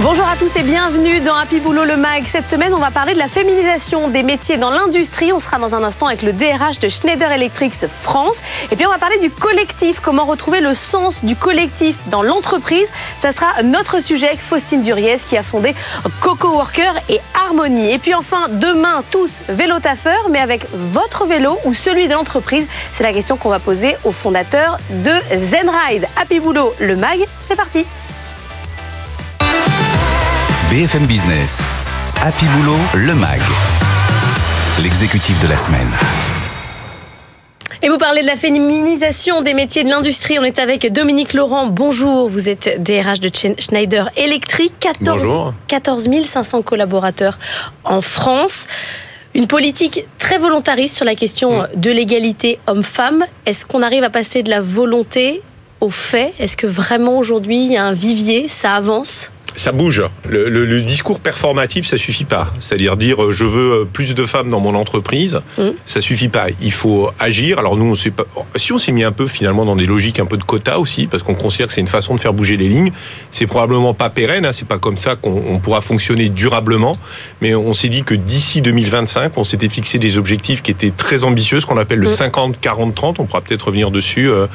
Bonjour à tous et bienvenue dans Happy Boulot le MAG. Cette semaine, on va parler de la féminisation des métiers dans l'industrie. On sera dans un instant avec le DRH de Schneider Electric France. Et puis, on va parler du collectif. Comment retrouver le sens du collectif dans l'entreprise. Ça sera notre sujet avec Faustine Duriez qui a fondé Coco Worker et Harmonie. Et puis enfin, demain, tous vélo taffeurs, mais avec votre vélo ou celui de l'entreprise. C'est la question qu'on va poser au fondateur de Zenride. Happy Boulot le MAG. C'est parti. BFM Business. Happy Boulot, le MAG. L'exécutif de la semaine. Et vous parlez de la féminisation des métiers de l'industrie. On est avec Dominique Laurent. Bonjour, vous êtes DRH de Schneider Electric. 14, 14 500 collaborateurs en France. Une politique très volontariste sur la question mm. de l'égalité homme-femme. Est-ce qu'on arrive à passer de la volonté au fait? Est-ce que vraiment aujourd'hui il y a un vivier, ça avance? Ça bouge. Le, discours performatif, ça suffit pas. C'est-à-dire dire euh, je veux euh, plus de femmes dans mon entreprise, ça mm. ça suffit pas. Il faut agir. Alors nous, on sait pas. Si on s'est mis un peu finalement dans des logiques un peu de quotas aussi, parce qu'on considère que c'est une façon de faire bouger les lignes. C'est probablement pas pérenne. Hein, c'est pas comme ça qu'on pourra fonctionner durablement. Mais on s'est dit que d'ici 2025, on s'était fixé des objectifs qui étaient très ambitieux, ce qu'on appelle le 50-40-30. Mm. On pourra peut-être revenir dessus. Euh,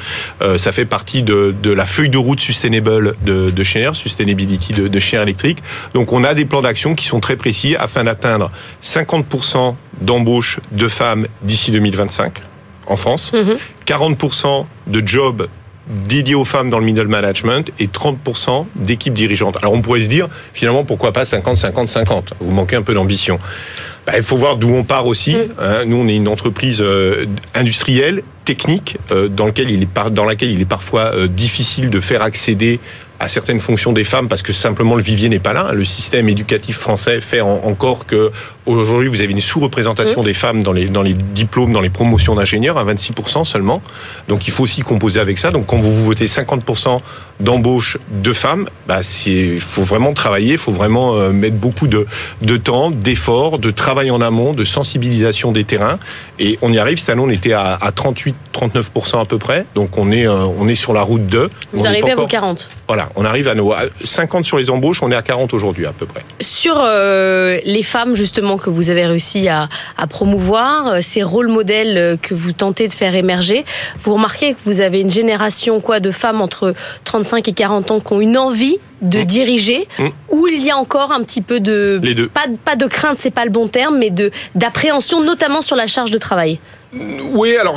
ça fait partie de, la feuille de route sustainable de, de Schneider, Sustainability de de chiens électriques. Donc on a des plans d'action qui sont très précis afin d'atteindre 50% d'embauche de femmes d'ici 2025 en France, 40% mhm. de jobs dédiés aux femmes dans le middle management et 30% d'équipes dirigeantes. Alors on pourrait se dire, finalement, pourquoi pas 50-50-50 Vous manquez un peu d'ambition. Bah, il faut voir d'où on part aussi. Mhm. Hein. nous, on est une entreprise euh, industrielle, technique, euh, dans, lequel il est dans laquelle il est parfois euh, difficile de faire accéder à certaines fonctions des femmes parce que simplement le vivier n'est pas là. Le système éducatif français fait encore que aujourd'hui vous avez une sous-représentation des femmes dans les, dans les diplômes, dans les promotions d'ingénieurs à 26% seulement. Donc il faut aussi composer avec ça. Donc quand vous, vous votez 50% d'embauche de femmes, bah, il faut vraiment travailler, il faut vraiment euh, mettre beaucoup de, de temps, d'efforts, de travail en amont, de sensibilisation des terrains. Et on y arrive. Cette année, on était à, à 38-39% à peu près. Donc on est, euh, on est sur la route de. Vous arrivez à vos 40. Voilà, on arrive à nos 50 sur les embauches, on est à 40 aujourd'hui à peu près. Sur euh, les femmes justement que vous avez réussi à, à promouvoir, ces rôles modèles que vous tentez de faire émerger, vous remarquez que vous avez une génération quoi de femmes entre 30 35 et 40 ans qui ont une envie de mmh. diriger, mmh. ou il y a encore un petit peu de Pas, pas de crainte, c'est pas le bon terme, mais de d'appréhension, notamment sur la charge de travail. Oui, alors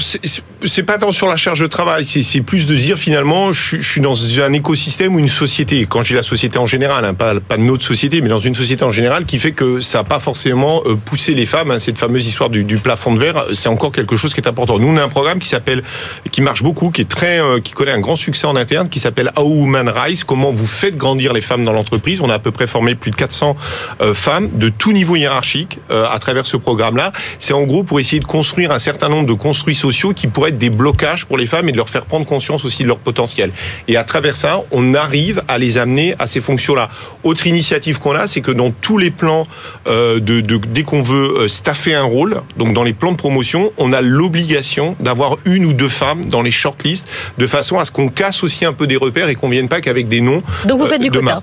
c'est pas tant sur la charge de travail, c'est plus de dire finalement, je, suis dans un écosystème ou une société. Quand je dis la société en général, hein, pas, pas notre société, mais dans une société en général, qui fait que ça n'a pas forcément euh, poussé les femmes. Hein, cette fameuse histoire du, plafond de verre, c'est encore quelque chose qui est important. Nous, on a un programme qui s'appelle, qui marche beaucoup, qui est très, euh, qui connaît un grand succès en interne, qui s'appelle How Women Rise. Comment vous faites grandir les femmes dans l'entreprise On a à peu près formé plus de 400 euh, femmes de tout niveau hiérarchique à travers ce programme-là. C'est en gros pour essayer de construire un certain nombre de construits sociaux qui pourraient être des blocages pour les femmes et de leur faire prendre conscience aussi de leur potentiel. Et à travers ça, on arrive à les amener à ces fonctions-là. Autre initiative qu'on a, c'est que dans tous les plans euh, de, dès qu'on veut euh, staffer un rôle, donc dans les plans de promotion, on a l'obligation d'avoir une ou deux femmes dans les shortlists, de façon à ce qu'on casse aussi un peu des repères et qu'on vienne pas qu'avec des noms. Donc vous faites du quota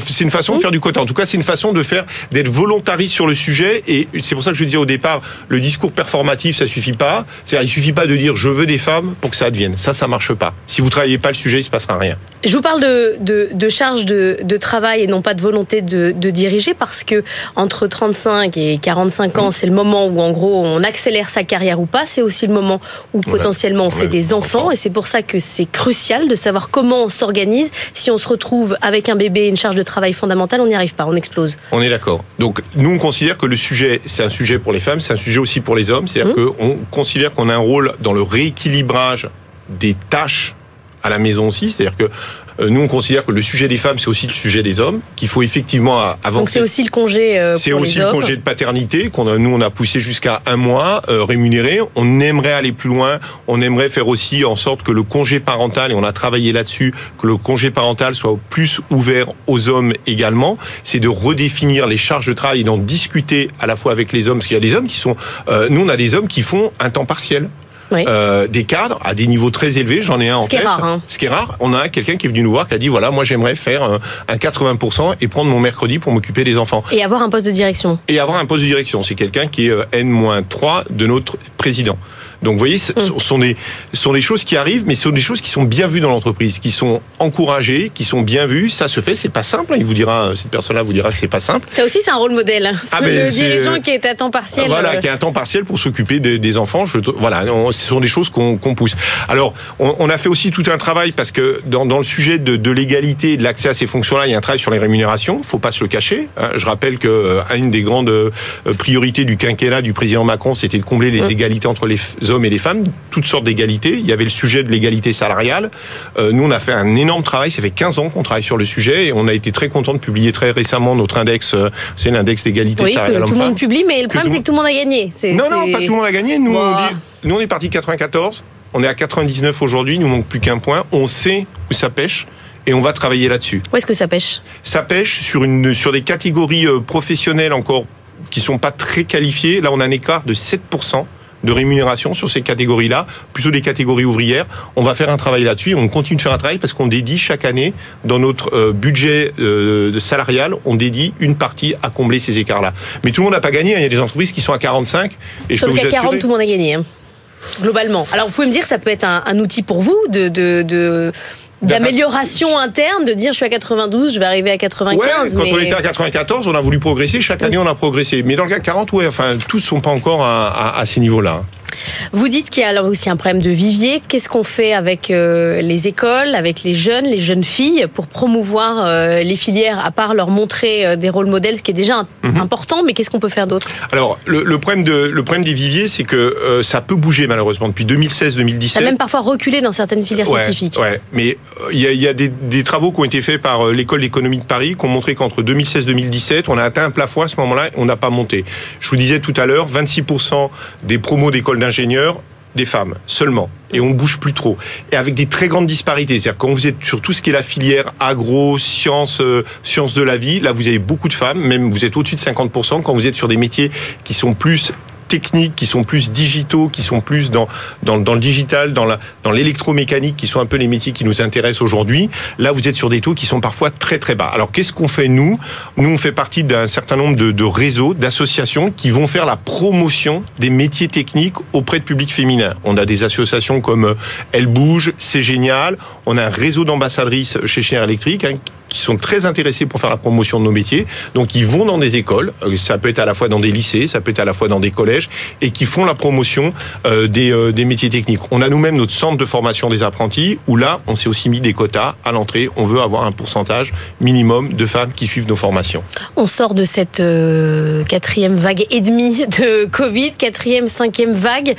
c'est une façon de faire du quota. En tout cas, c'est une façon de faire d'être volontariste sur le sujet. Et c'est pour ça que je disais au départ, le discours performatif, ça suffit pas. C'est-à-dire, il suffit pas de dire je veux des femmes pour que ça advienne. Ça, ça marche pas. Si vous travaillez pas le sujet, il se passera rien. Je vous parle de, de, de charge de, de, travail et non pas de volonté de, diriger parce que entre 35 et 45 ans, c'est le moment où en gros on accélère sa carrière ou pas. C'est aussi le moment où potentiellement on fait des enfants et c'est pour ça que c'est crucial de savoir comment on s'organise. Si on se retrouve avec un bébé, une charge de travail fondamentale, on n'y arrive pas, on explose. On est d'accord. Donc nous, on considère que le sujet, c'est un sujet pour les femmes, c'est un sujet aussi pour les hommes. C'est-à-dire mmh. qu'on considère qu'on a un rôle dans le rééquilibrage des tâches à la maison aussi. C'est-à-dire que Euh, nous, on considère que le sujet des femmes, c'est aussi le sujet des hommes, qu'il faut effectivement avancer. Donc c'est aussi le congé euh, C'est aussi le congé de paternité qu'on a, nous on a poussé jusqu'à un mois euh, rémunéré. On aimerait aller plus loin. On aimerait faire aussi en sorte que le congé parental et on a travaillé là-dessus, que le congé parental soit plus ouvert aux hommes également. C'est de redéfinir les charges de travail et d'en discuter à la fois avec les hommes, parce qu'il y a des hommes qui sont. Euh, nous on a des hommes qui font un temps partiel. Euh, des cadres à des niveaux très élevés. J'en ai un en Ce qui est rare, hein. Ce qui est rare. On a quelqu'un qui est venu nous voir qui a dit voilà, moi j'aimerais faire un, un 80% et prendre mon mercredi pour m'occuper des enfants. Et avoir un poste de direction. Et avoir un poste de direction. C'est quelqu'un qui est euh, N-3 de notre président. Donc vous voyez, ce Mm. sont des, ce sont des choses qui arrivent, mais ce sont des choses qui sont bien vues dans l'entreprise, qui sont encouragées, qui sont bien vues. Ça se fait, c'est pas simple. hein. Il vous dira, cette personne-là vous dira que c'est pas simple. Ça aussi, c'est un rôle modèle. hein. Ah, le ben, c'est- dirigeant qui est à temps partiel. Voilà, euh, qui a un temps partiel pour s'occuper des, des enfants. Je, voilà, on- ce sont des choses qu'on pousse. Alors, on, on a fait aussi tout un travail parce que dans, dans le sujet de, de l'égalité et de l'accès à ces fonctions-là, il y a un travail sur les rémunérations. Faut pas se le cacher. hein. Je rappelle que euh, une des grandes euh, priorités du quinquennat du président Macron, c'était de combler les Mm. égalités entre les hommes et les femmes, toutes sortes d'égalités. Il y avait le sujet de l'égalité salariale. Euh, nous, on a fait un énorme travail. Ça fait 15 ans qu'on travaille sur le sujet et on a été très content de publier très récemment notre index. euh, C'est l'index d'égalité Oui, que salariale tout le monde publie, mais le Que problème, c'est que tout le monde a gagné. Non, non, pas tout le monde a gagné. Nous, on, dit- nous on est parti de 94. On est à 99 aujourd'hui. Il nous manque plus qu'un point. On sait où ça pêche. Et on va travailler là-dessus. Où est-ce que ça pêche? Ça pêche sur, une, sur des catégories euh, professionnelles encore qui sont pas très qualifiées. Là, on a un écart de 7% de rémunération sur ces catégories-là, plutôt des catégories ouvrières. On va faire un travail là-dessus. On continue de faire un travail parce qu'on dédie chaque année, dans notre euh, budget euh, salarial, on dédie une partie à combler ces écarts-là. Mais tout le monde n'a pas gagné. hein. Il y a des entreprises qui sont à 45. Et je Sur peux le vous CAC 40, assurer- tout le monde a gagné. hein, Globalement. Alors, vous pouvez me dire que ça peut être un, un outil pour vous de. de, de d'amélioration interne, de dire je suis à 92, je vais arriver à 95. Ouais, quand mais... on était à 94, on a voulu progresser. Chaque année, on a progressé. Mais dans le CAC 40, ouais, enfin, tous sont pas encore à, à, à ces niveaux-là. Vous dites qu'il y a alors aussi un problème de vivier. Qu'est-ce qu'on fait avec euh, les écoles, avec les jeunes, les jeunes filles, pour promouvoir euh, les filières, à part leur montrer euh, des rôles modèles, ce qui est déjà Mhm. important, mais qu'est-ce qu'on peut faire d'autre? Alors, le, le problème de, le problème des viviers, c'est que ça peut bouger malheureusement depuis 2016-2017. Ça a même parfois reculé dans certaines filières Ouais, scientifiques. Ouais, mais il y a, il y a des, des travaux qui ont été faits par l'école d'économie de Paris qui ont montré qu'entre 2016-2017, on a atteint un plafond à ce moment-là, on n'a pas monté. Je vous disais tout à l'heure, 26% des promos d'écoles d'ingénieurs des femmes seulement. Et on ne bouge plus trop. Et avec des très grandes disparités. C'est-à-dire quand vous êtes sur tout ce qui est la filière agro sciences euh, sciences de la vie là vous avez beaucoup de femmes. Même vous êtes au-dessus de 50% quand vous êtes sur des métiers qui sont plus techniques, qui sont plus digitaux, qui sont plus dans, dans, le digital, dans la dans l'électromécanique, qui sont un peu les métiers qui nous intéressent aujourd'hui. Là, vous êtes sur des taux qui sont parfois très très bas. Alors, qu'est-ce qu'on fait nous? Nous, on fait partie d'un certain nombre de, de réseaux, d'associations qui vont faire la promotion des métiers techniques auprès de public féminin. On a des associations comme euh, Elle Bouge, C'est Génial. On a un réseau d'ambassadrices chez Schneider Electric hein, qui sont très intéressés pour faire la promotion de nos métiers. Donc, ils vont dans des écoles. Euh, Ça peut être à la fois dans des lycées, ça peut être à la fois dans des collèges et qui font la promotion euh, des, euh, des métiers techniques. On a nous-mêmes notre centre de formation des apprentis où là, on s'est aussi mis des quotas à l'entrée. On veut avoir un pourcentage minimum de femmes qui suivent nos formations. On sort de cette quatrième vague et demie de Covid, quatrième, cinquième vague.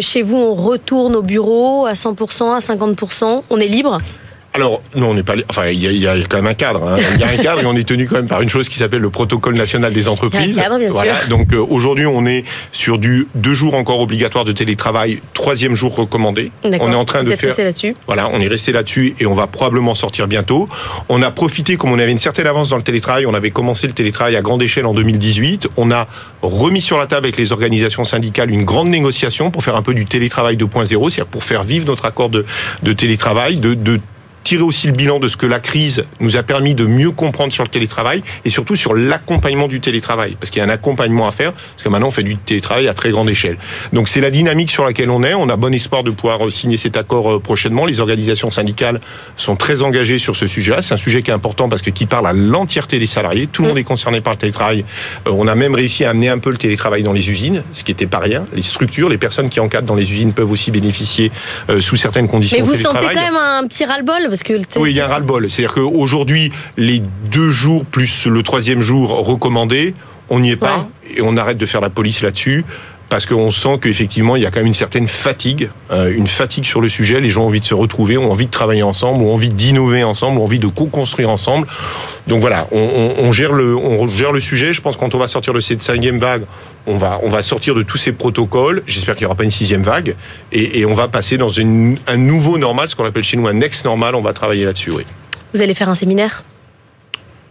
Chez vous, on retourne au bureau à 100%, à 50%. On est libre? Alors, non, on n'est pas. Enfin, il y, a, il y a quand même un cadre. hein. Il y a un cadre et on est tenu quand même par une chose qui s'appelle le protocole national des entreprises. Cadre, bien voilà. sûr. Donc euh, aujourd'hui, on est sur du deux jours encore obligatoire de télétravail, troisième jour recommandé. On est en train Vous de êtes faire. resté là-dessus Voilà, on est resté là-dessus et on va probablement sortir bientôt. On a profité, comme on avait une certaine avance dans le télétravail, on avait commencé le télétravail à grande échelle en 2018. On a remis sur la table avec les organisations syndicales une grande négociation pour faire un peu du télétravail 2.0, c'est-à-dire pour faire vivre notre accord de, de télétravail, de, de tirer aussi le bilan de ce que la crise nous a permis de mieux comprendre sur le télétravail et surtout sur l'accompagnement du télétravail. Parce qu'il y a un accompagnement à faire, parce que maintenant on fait du télétravail à très grande échelle. Donc c'est la dynamique sur laquelle on est. On a bon espoir de pouvoir euh, signer cet accord euh, prochainement. Les organisations syndicales sont très engagées sur ce sujet-là. C'est un sujet qui est important parce que qui parle à l'entièreté des salariés. Tout le monde est concerné par le télétravail. Euh, On a même réussi à amener un peu le télétravail dans les usines, ce qui n'était pas rien. Les structures, les personnes qui encadrent dans les usines peuvent aussi bénéficier euh, sous certaines conditions Mais vous sentez quand même un petit ras-le-bol Oui, il y a un ras-le-bol. C'est-à-dire qu'aujourd'hui, les deux jours plus le troisième jour recommandé, on n'y est pas et on arrête de faire la police là-dessus. Parce qu'on sent qu'effectivement, il y a quand même une certaine fatigue, euh, une fatigue sur le sujet. Les gens ont envie de se retrouver, ont envie de travailler ensemble, ont envie d'innover ensemble, ont envie de co-construire ensemble. Donc voilà, on, gère le, on gère le sujet. Je pense que quand on va sortir de cette cinquième vague, on va, on va sortir de tous ces protocoles. J'espère qu'il n'y aura pas une sixième vague. Et, on va passer dans une, un nouveau normal, ce qu'on appelle chez nous un next normal. On va travailler là-dessus, oui. Vous allez faire un séminaire?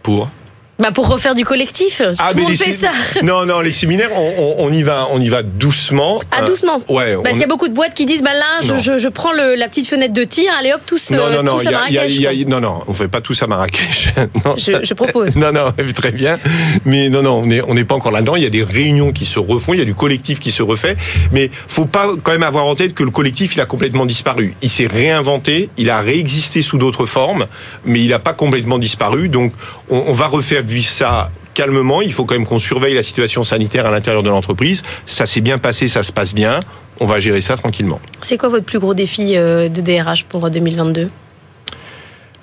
Pour? Bah pour refaire du collectif, ah, tout le monde fait ça. Non, non, les séminaires, on, on, y va, on y va doucement. Ah, doucement. Euh, ouais. Parce qu'il y a beaucoup de boîtes qui disent, bah là, je, je, prends le, la petite fenêtre de tir, allez hop, tous, non, non, non, tous à Marrakech. Y a, y a, non, non, on fait pas tous à Marrakech. non. Je, je, propose. non, non, très bien. Mais non, non, on n'est on est pas encore là-dedans. Il y a des réunions qui se refont, il y a du collectif qui se refait. Mais faut pas quand même avoir en tête que le collectif, il a complètement disparu. Il s'est réinventé, il a réexisté sous d'autres formes, mais il n'a pas complètement disparu. Donc, on, on va refaire vivre ça calmement. Il faut quand même qu'on surveille la situation sanitaire à l'intérieur de l'entreprise. Ça s'est bien passé, ça se passe bien. On va gérer ça tranquillement. C'est quoi votre plus gros défi euh, de DRH pour 2022 euh,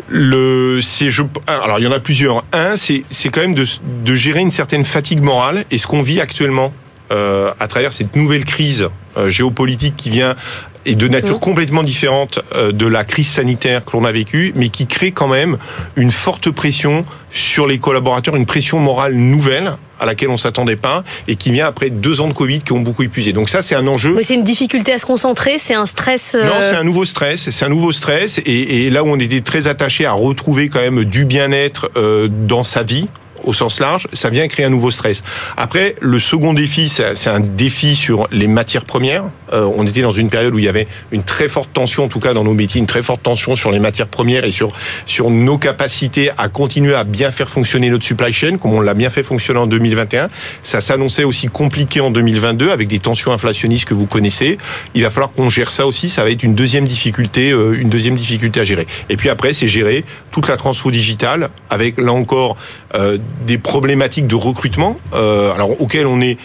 le, c'est, je, alors il y en a plusieurs. Un, c'est, c'est quand même de, de gérer une certaine fatigue morale et ce qu'on vit actuellement euh, à travers cette nouvelle crise géopolitique qui vient et de nature complètement différente euh, de la crise sanitaire que l'on a vécue, mais qui crée quand même une forte pression sur les collaborateurs, une pression morale nouvelle à laquelle on s'attendait pas et qui vient après deux ans de Covid qui ont beaucoup épuisé. Donc ça, c'est un enjeu. Mais c'est une difficulté à se concentrer, c'est un stress. Non, c'est un nouveau stress, c'est un nouveau stress et, et, là où on était très attaché à retrouver quand même du bien-être euh, dans sa vie, au sens large, ça vient créer un nouveau stress. Après, le second défi, c'est un défi sur les matières premières. Euh, on était dans une période où il y avait une très forte tension, en tout cas dans nos métiers, une très forte tension sur les matières premières et sur sur nos capacités à continuer à bien faire fonctionner notre supply chain, comme on l'a bien fait fonctionner en 2021. Ça s'annonçait aussi compliqué en 2022 avec des tensions inflationnistes que vous connaissez. Il va falloir qu'on gère ça aussi. Ça va être une deuxième difficulté, euh, une deuxième difficulté à gérer. Et puis après, c'est gérer toute la transfo digitale avec là encore euh, des problématiques de recrutement, euh, alors auxquelles on est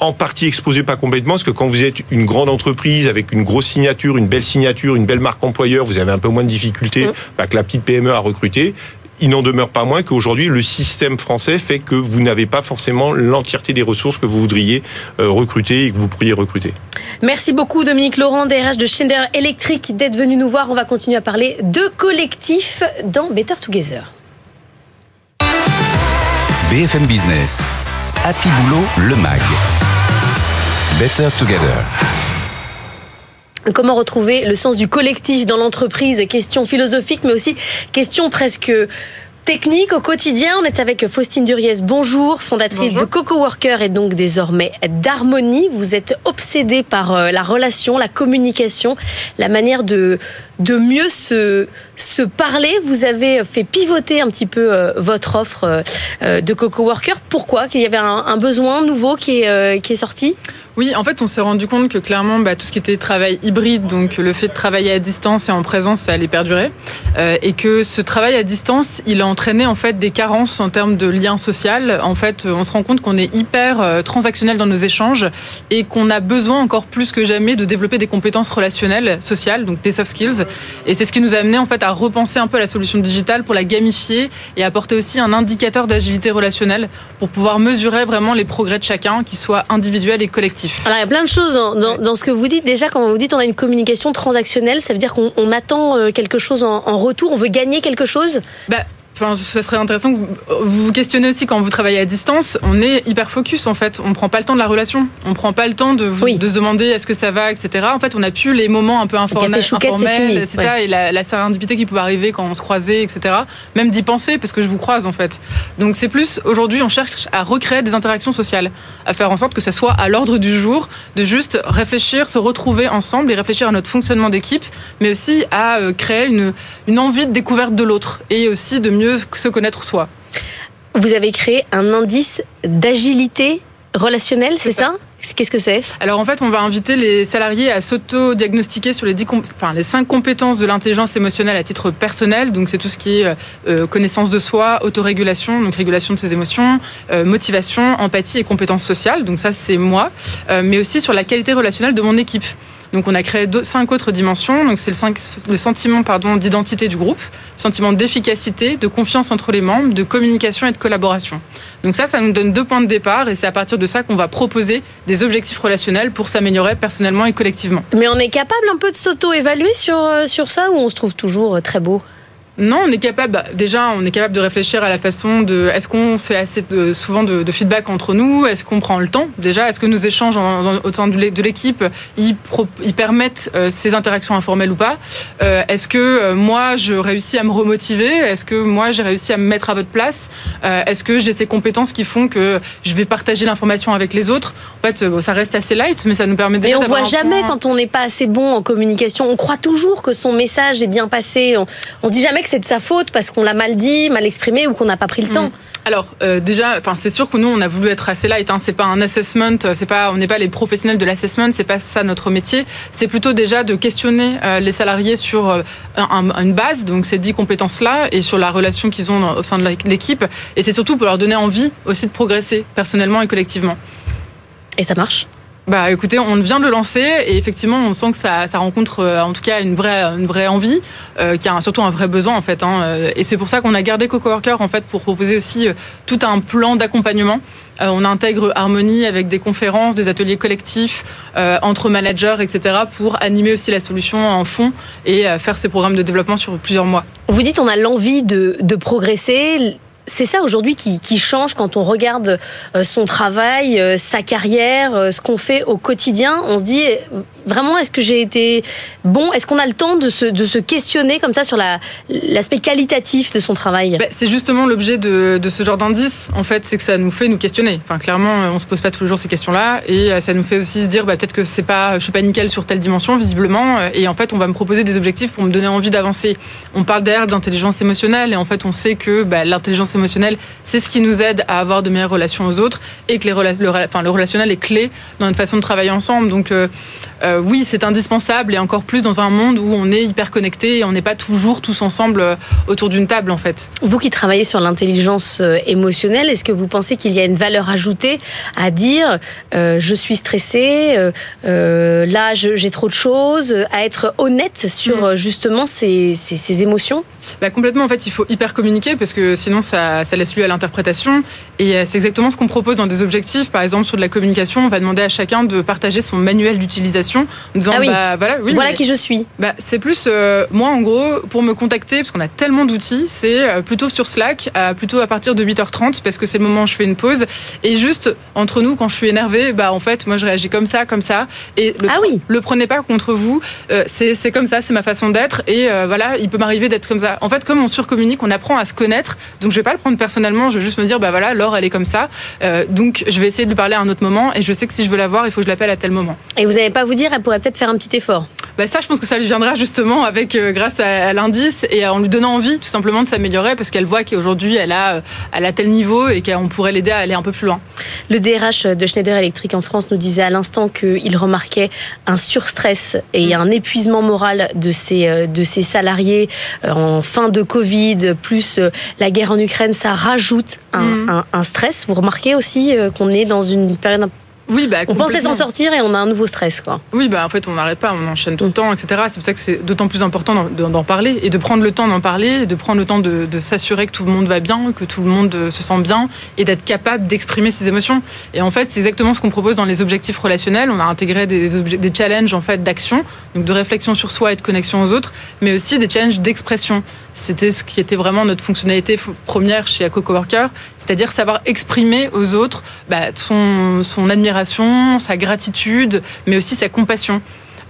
en partie exposé, pas complètement, parce que quand vous êtes une grande entreprise avec une grosse signature, une belle signature, une belle marque employeur, vous avez un peu moins de difficultés mmh. bah, que la petite PME à recruter. Il n'en demeure pas moins qu'aujourd'hui, le système français fait que vous n'avez pas forcément l'entièreté des ressources que vous voudriez euh, recruter et que vous pourriez recruter. Merci beaucoup Dominique Laurent, DRH de Schneider Electric, d'être venu nous voir. On va continuer à parler de collectif dans Better Together. BFM Business. Happy Boulot, le MAG. Better Together. Comment retrouver le sens du collectif dans l'entreprise? Question philosophique, mais aussi question presque technique au quotidien. On est avec Faustine Duriez. Bonjour, fondatrice de Coco Worker et donc désormais d'Harmonie. Vous êtes obsédée par euh, la relation, la communication, la manière de, de mieux se, se parler. Vous avez fait pivoter un petit peu euh, votre offre euh, de Coco Worker. Pourquoi Qu'il y avait un, besoin nouveau qui est, qui est sorti? Oui, en fait, on s'est rendu compte que clairement, bah, tout ce qui était travail hybride, donc le fait de travailler à distance et en présence, ça allait perdurer, euh, et que ce travail à distance, il a entraîné en fait des carences en termes de lien social. En fait, on se rend compte qu'on est hyper euh, transactionnel dans nos échanges et qu'on a besoin encore plus que jamais de développer des compétences relationnelles, sociales, donc des soft skills. Et c'est ce qui nous a amené en fait à repenser un peu la solution digitale pour la gamifier et apporter aussi un indicateur d'agilité relationnelle pour pouvoir mesurer vraiment les progrès de chacun, qui soit individuel et collectif. Alors, il y a plein de choses dans, ce que vous dites. Déjà, quand vous dites on a une communication transactionnelle, ça veut dire qu'on attend euh, quelque chose en, en, retour, on veut gagner quelque chose bah, Enfin, ça serait intéressant que vous vous questionnez aussi quand vous travaillez à distance. On est hyper focus en fait. On prend pas le temps de la relation. On prend pas le temps de, de se demander est-ce que ça va, etc. En fait, on a plus les moments un peu informels, c'est ça, et la, la sérendipité qui pouvait arriver quand on se croisait, etc. Même d'y penser parce que je vous croise en fait. Donc c'est plus aujourd'hui, on cherche à recréer des interactions sociales, à faire en sorte que ça soit à l'ordre du jour, de juste réfléchir, se retrouver ensemble et réfléchir à notre fonctionnement d'équipe, mais aussi à euh, créer une, une envie de découverte de l'autre et aussi de mieux se connaître soi. Vous avez créé un indice d'agilité relationnelle, c'est ça, Qu'est-ce que c'est Alors en fait, on va inviter les salariés à s'auto-diagnostiquer sur les, enfin, les cinq compétences de l'intelligence émotionnelle à titre personnel. Donc c'est tout ce qui est euh, euh, connaissance de soi, autorégulation, donc régulation de ses émotions, euh, motivation, empathie et compétences sociales. Donc ça c'est moi, mais aussi sur la qualité relationnelle de mon équipe. Donc on a créé cinq autres dimensions. Donc c'est le, le, sentiment pardon d'identité du groupe, sentiment d'efficacité, de confiance entre les membres, de communication et de collaboration. Donc ça, ça nous donne deux points de départ et c'est à partir de ça qu'on va proposer des objectifs relationnels pour s'améliorer personnellement et collectivement. Mais on est capable un peu de s'auto-évaluer sur, euh, sur ça ou on se trouve toujours euh, très beau? Non, on est capable. Bah, déjà, on est capable de réfléchir à la façon de. Est-ce qu'on fait assez de, souvent de, feedback entre nous? Est-ce qu'on prend le temps? Déjà, est-ce que nos échanges au sein de l'équipe ils, permettent euh, ces interactions informelles ou pas? Euh, Est-ce que euh, moi je réussis à me remotiver? Est-ce que moi j'ai réussi à me mettre à votre place? Est-ce que j'ai ces compétences qui font que je vais partager l'information avec les autres? En fait, ça reste assez light, mais ça nous permet déjà. Et on voit jamais quand on n'est pas assez bon en communication. On croit toujours que son message est bien passé. On, on se dit jamais que c'est de sa faute parce qu'on l'a mal dit, mal exprimé ou qu'on n'a pas pris le mm. temps. Alors euh, déjà, enfin c'est sûr que nous on a voulu être assez light. Hein. C'est pas un assessment, c'est pas on n'est pas les professionnels de l'assessment, c'est pas ça notre métier. C'est plutôt déjà de questionner euh, les salariés sur euh, une base, donc ces dix compétences là, et sur la relation qu'ils ont au sein de l'équipe. Et c'est surtout pour leur donner envie aussi de progresser personnellement et collectivement. Et ça marche bah écoutez, on vient de le lancer et effectivement on sent que ça, rencontre euh, en tout cas une vraie, envie, euh, qui a surtout un vrai besoin en fait. Hein, euh, et c'est pour ça qu'on a gardé CocoWorker en fait pour proposer aussi tout un plan d'accompagnement. on intègre Harmonie avec des conférences, des ateliers collectifs entre managers, etc. pour animer aussi la solution en fond et faire ces programmes de développement sur plusieurs mois. Vous dites on a l'envie de progresser c'est ça aujourd'hui qui, change quand on regarde euh, son travail, euh, sa carrière, euh, ce qu'on fait au quotidien. On se dit vraiment, est-ce que j'ai été bon? Est-ce qu'on a le temps de se, de se questionner comme ça sur l'aspect qualitatif de son travail? Bah, C'est justement l'objet de, de, ce genre d'indice. En fait, c'est que ça nous fait nous questionner. Enfin, clairement, on se pose pas tous les jours ces questions-là, et ça nous fait aussi se dire bah, peut-être que c'est pas, je suis pas nickel sur telle dimension, visiblement. Et en fait, on va me proposer des objectifs pour me donner envie d'avancer. On parle d'air d'intelligence émotionnelle, et en fait, on sait que bah, l'intelligence émotionnelle, c'est ce qui nous aide à avoir de meilleures relations aux autres, et que les le, enfin, le relationnel est clé dans notre façon de travailler ensemble. Donc euh, euh, oui, c'est indispensable et encore plus dans un monde où on est hyper connecté et on n'est pas toujours tous ensemble euh, autour d'une table en fait. Vous qui travaillez sur l'intelligence euh, émotionnelle, est-ce que vous pensez qu'il y a une valeur ajoutée à dire je suis stressé, là j'ai trop de choses, à être honnête sur mm. justement ces, émotions? Bah, Complètement, en fait, il faut hyper communiquer parce que sinon ça, laisse lieu à l'interprétation. Et c'est exactement ce qu'on propose dans des objectifs. Par exemple, sur de la communication, on va demander à chacun de partager son manuel d'utilisation en disant ah bah, voilà, oui, voilà qui je suis. Bah, c'est plus euh, moi en gros pour me contacter parce qu'on a tellement d'outils, c'est euh, plutôt sur Slack, plutôt à partir de 8h30 parce que c'est le moment où je fais une pause et juste entre nous quand je suis énervée, bah en fait moi je réagis comme ça, comme ça et le, ah oui. le prenez pas contre vous, euh, c'est comme ça, c'est ma façon d'être et voilà il peut m'arriver d'être comme ça. En fait comme on surcommunique, on apprend à se connaître, donc je vais pas le prendre personnellement, je vais juste me dire bah voilà Laure elle est comme ça, donc je vais essayer de lui parler à un autre moment et je sais que si je veux la voir il faut que je l'appelle à tel moment. Et vous n'allez pas vous dire elle pourrait peut-être faire un petit effort. Bah ça, je pense que ça lui viendra justement avec euh, grâce à, l'indice et en lui donnant envie tout simplement de s'améliorer parce qu'elle voit qu'aujourd'hui elle a euh, elle a tel niveau et qu'on pourrait l'aider à aller un peu plus loin. Le DRH de Schneider Electric en France nous disait à l'instant qu'il remarquait un surstress et mm. un épuisement moral de ses euh, de ses salariés en fin de Covid plus la guerre en Ukraine, ça rajoute un, mm. un stress. Vous remarquez aussi qu'on est dans une période oui, bah, on pensait s'en sortir et on a un nouveau stress, quoi. Oui, bah en fait, on n'arrête pas, on enchaîne tout le temps, etc. C'est pour ça que c'est d'autant plus important d'en parler et de prendre le temps d'en parler, de prendre le temps de, s'assurer que tout le monde va bien, que tout le monde euh, se sent bien et d'être capable d'exprimer ses émotions. Et en fait, c'est exactement ce qu'on propose dans les objectifs relationnels. On a intégré des, des challenges en fait d'action, donc de réflexion sur soi et de connexion aux autres, mais aussi des challenges d'expression. C'était ce qui était vraiment notre fonctionnalité première chez Coco Worker, c'est-à-dire savoir exprimer aux autres bah, son, son admiration, sa gratitude, mais aussi sa compassion.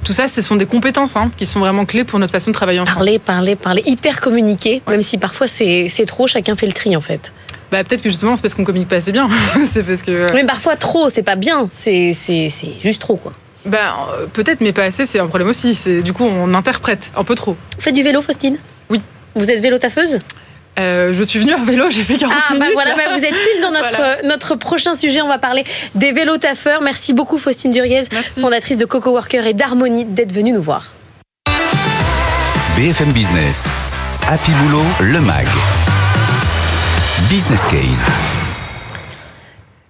Tout ça, ce sont des compétences hein, qui sont vraiment clés pour notre façon de travailler ensemble. Parler, parler, parler, hyper communiquer, même si parfois c'est trop, chacun fait le tri en fait. Bah, peut-être que justement c'est parce qu'on communique pas assez bien. c'est parce que. Mais parfois trop, c'est pas bien, c'est juste trop quoi. Bah, peut-être, mais pas assez, c'est un problème aussi. Du coup, on interprète un peu trop. Vous faites du vélo, Faustine? Vous êtes vélo taffeuse euh, je suis venue en vélo, j'ai fait 40 ah, bah voilà, bah vous êtes pile dans notre, notre prochain sujet. On va parler des vélos taffeurs. Merci beaucoup, Faustine Duriez, fondatrice de Coco Worker et d'Harmonie, d'être venue nous voir. BFM Business, Happy Boulot, le MAG. Business Case.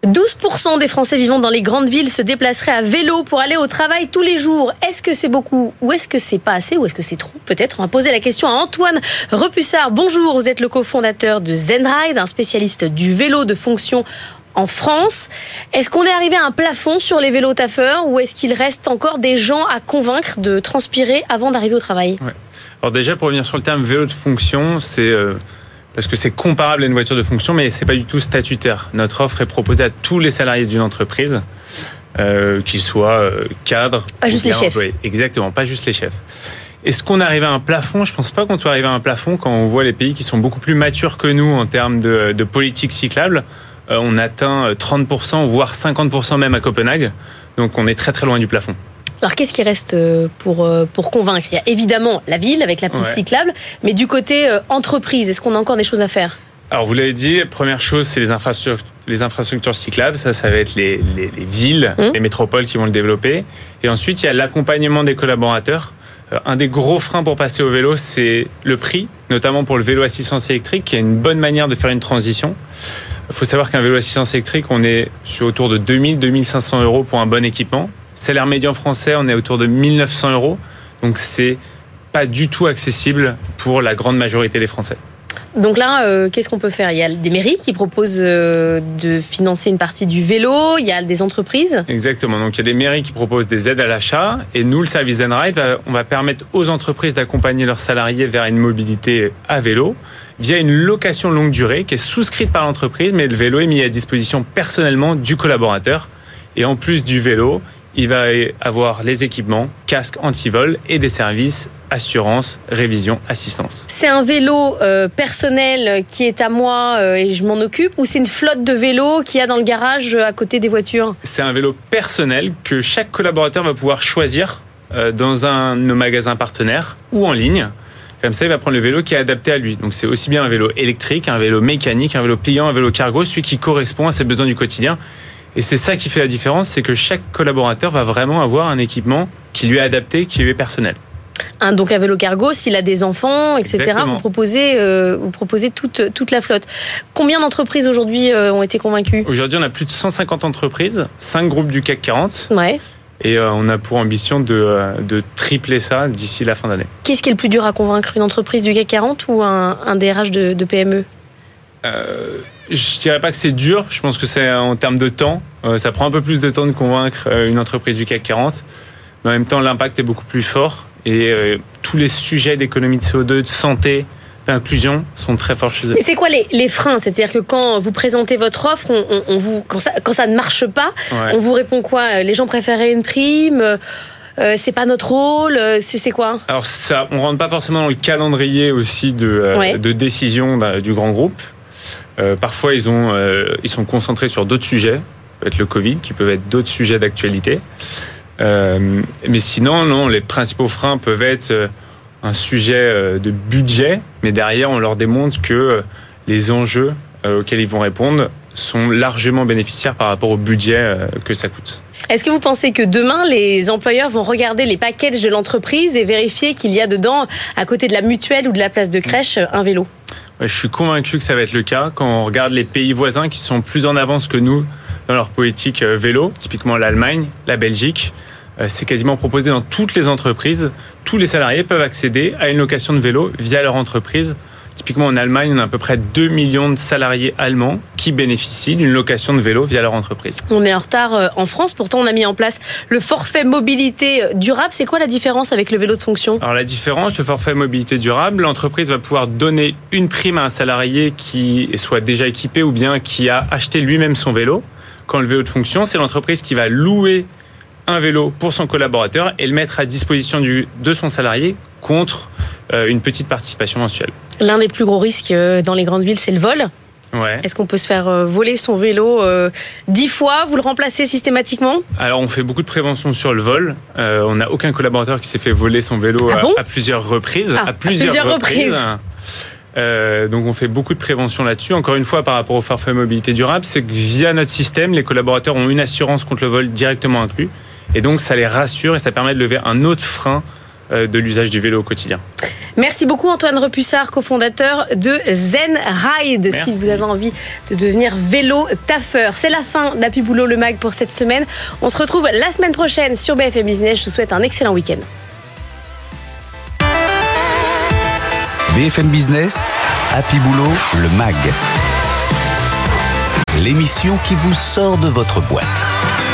12% des Français vivant dans les grandes villes se déplaceraient à vélo pour aller au travail tous les jours. Est-ce que c'est beaucoup ou est-ce que c'est pas assez ou est-ce que c'est trop? Peut-être. On va poser la question à Antoine Repussard. Bonjour, vous êtes le cofondateur de Zenride, un spécialiste du vélo de fonction en France. Est-ce qu'on est arrivé à un plafond sur les vélos taffeurs ou est-ce qu'il reste encore des gens à convaincre de transpirer avant d'arriver au travail? Alors déjà, pour revenir sur le terme vélo de fonction, c'est... Euh, parce que c'est comparable à une voiture de fonction, mais c'est pas du tout statutaire. Notre offre est proposée à tous les salariés d'une entreprise, euh, qu'ils soient euh, cadres, pas juste les chefs. Exactement, pas juste les chefs. Est-ce qu'on arrive à un plafond Je pense pas qu'on soit arrivé à un plafond quand on voit les pays qui sont beaucoup plus matures que nous en termes de, de politique cyclable. Euh, on atteint 30%, voire 50% même à Copenhague. Donc on est très très loin du plafond. Alors qu'est-ce qui reste euh, pour, euh, pour convaincre? Il y a évidemment la ville avec la piste cyclable, mais du côté euh, entreprise, est-ce qu'on a encore des choses à faire? Alors vous l'avez dit, première chose, c'est les infrastructures, les infrastructures cyclables. Ça, ça va être les, les, villes, mmh. les métropoles qui vont le développer. Et ensuite, il y a l'accompagnement des collaborateurs. Un des gros freins pour passer au vélo, c'est le prix, notamment pour le vélo assistance électrique, qui est une bonne manière de faire une transition. Il faut savoir qu'un vélo assistance électrique, on est sur autour de 2000-2500 euros pour un bon équipement. Salaire médian français, on est autour de 1900 euros. Donc c'est pas du tout accessible pour la grande majorité des Français. Donc là, euh, qu'est-ce qu'on peut faire? Il y a des mairies qui proposent euh, de financer une partie du vélo, il y a des entreprises? Exactement, donc il y a des mairies qui proposent des aides à l'achat et nous, le service Zenride, on va permettre aux entreprises d'accompagner leurs salariés vers une mobilité à vélo via une location longue durée qui est souscrite par l'entreprise, mais le vélo est mis à disposition personnellement du collaborateur. Et en plus du vélo, il va avoir les équipements, casque anti-vol et des services assurance, révision, assistance. C'est un vélo euh, personnel qui est à moi euh, et je m'en occupe ou c'est une flotte de vélos qu'il y a dans le garage euh, à côté des voitures? C'est un vélo personnel que chaque collaborateur va pouvoir choisir dans un de nos magasins partenaires ou en ligne. Comme ça, il va prendre le vélo qui est adapté à lui. Donc c'est aussi bien un vélo électrique, un vélo mécanique, un vélo pliant, un vélo cargo, celui qui correspond à ses besoins du quotidien. Et c'est ça qui fait la différence, c'est que chaque collaborateur va vraiment avoir un équipement qui lui est adapté, qui lui est personnel. Un, donc un vélo cargo, s'il a des enfants, etc., vous proposez, euh, vous proposez toute, toute la flotte. Combien d'entreprises aujourd'hui euh, ont été convaincues? Aujourd'hui, on a plus de 150 entreprises, 5 groupes du CAC 40. Ouais. Et euh, on a pour ambition de, de tripler ça d'ici la fin d'année. Qu'est-ce qui est le plus dur à convaincre? Une entreprise du CAC 40 ou un, un DRH de, de PME je dirais pas que c'est dur. Je pense que c'est en termes de temps. Euh, ça prend un peu plus de temps de convaincre euh, une entreprise du CAC 40. Mais en même temps, l'impact est beaucoup plus fort. Et euh, tous les sujets d'économie de CO2, de santé, d'inclusion sont très forts chez eux. Et c'est quoi les, les freins? C'est-à-dire que quand vous présentez votre offre, on, on, vous, quand, ça, quand ça ne marche pas, on vous répond quoi? Les gens préféraient une prime euh, c'est pas notre rôle, c'est quoi? Alors ça, on rentre pas forcément dans le calendrier aussi de, de décision du grand groupe. Euh, parfois, euh, ils sont concentrés sur d'autres sujets, peut être le Covid, qui peuvent être d'autres sujets d'actualité. Euh, mais sinon, non, les principaux freins peuvent être un sujet de budget, mais derrière, on leur démontre que les enjeux auxquels ils vont répondre sont largement bénéficiaires par rapport au budget que ça coûte. Est-ce que vous pensez que demain, les employeurs vont regarder les packages de l'entreprise et vérifier qu'il y a dedans, à côté de la mutuelle ou de la place de crèche, un vélo? Je suis convaincu que ça va être le cas quand on regarde les pays voisins qui sont plus en avance que nous dans leur politique euh, vélo, typiquement l'Allemagne, la Belgique. Euh, c'est quasiment proposé dans toutes les entreprises. Tous les salariés peuvent accéder à une location de vélo via leur entreprise Typiquement en Allemagne, on a à peu près 2 millions de salariés allemands qui bénéficient d'une location de vélo via leur entreprise. On est en retard euh, en France, pourtant on a mis en place le forfait mobilité euh, durable. C'est quoi la différence avec le vélo de fonction? Alors la différence, le forfait mobilité durable, l'entreprise va pouvoir donner une prime à un salarié qui soit déjà équipé ou bien qui a acheté lui-même son vélo. Quand le vélo de fonction, c'est l'entreprise qui va louer un vélo pour son collaborateur et le mettre à disposition du, de son salarié contre euh, une petite participation mensuelle. L'un des plus gros risques euh, dans les grandes villes, c'est le vol. Ouais. Est-ce qu'on peut se faire euh, voler son vélo dix fois Vous le remplacez systématiquement? Alors, on fait beaucoup de prévention sur le vol. on n'a aucun collaborateur qui s'est fait voler son vélo ah à, plusieurs reprises. Ah, à plusieurs, reprises. donc on fait beaucoup de prévention là-dessus. Encore une fois, par rapport au forfait mobilité durable, c'est que via notre système, les collaborateurs ont une assurance contre le vol directement inclus. Et donc ça les rassure et ça permet de lever un autre frein de l'usage du vélo au quotidien. Merci beaucoup Antoine Repussard, cofondateur de Zen Ride. Si vous avez envie de devenir vélo taffeur, c'est la fin d'Happy Boulot le mag pour cette semaine. On se retrouve la semaine prochaine sur BFM Business. Je vous souhaite un excellent week-end. BFM Business, Happy Boulot, le MAG. L'émission qui vous sort de votre boîte.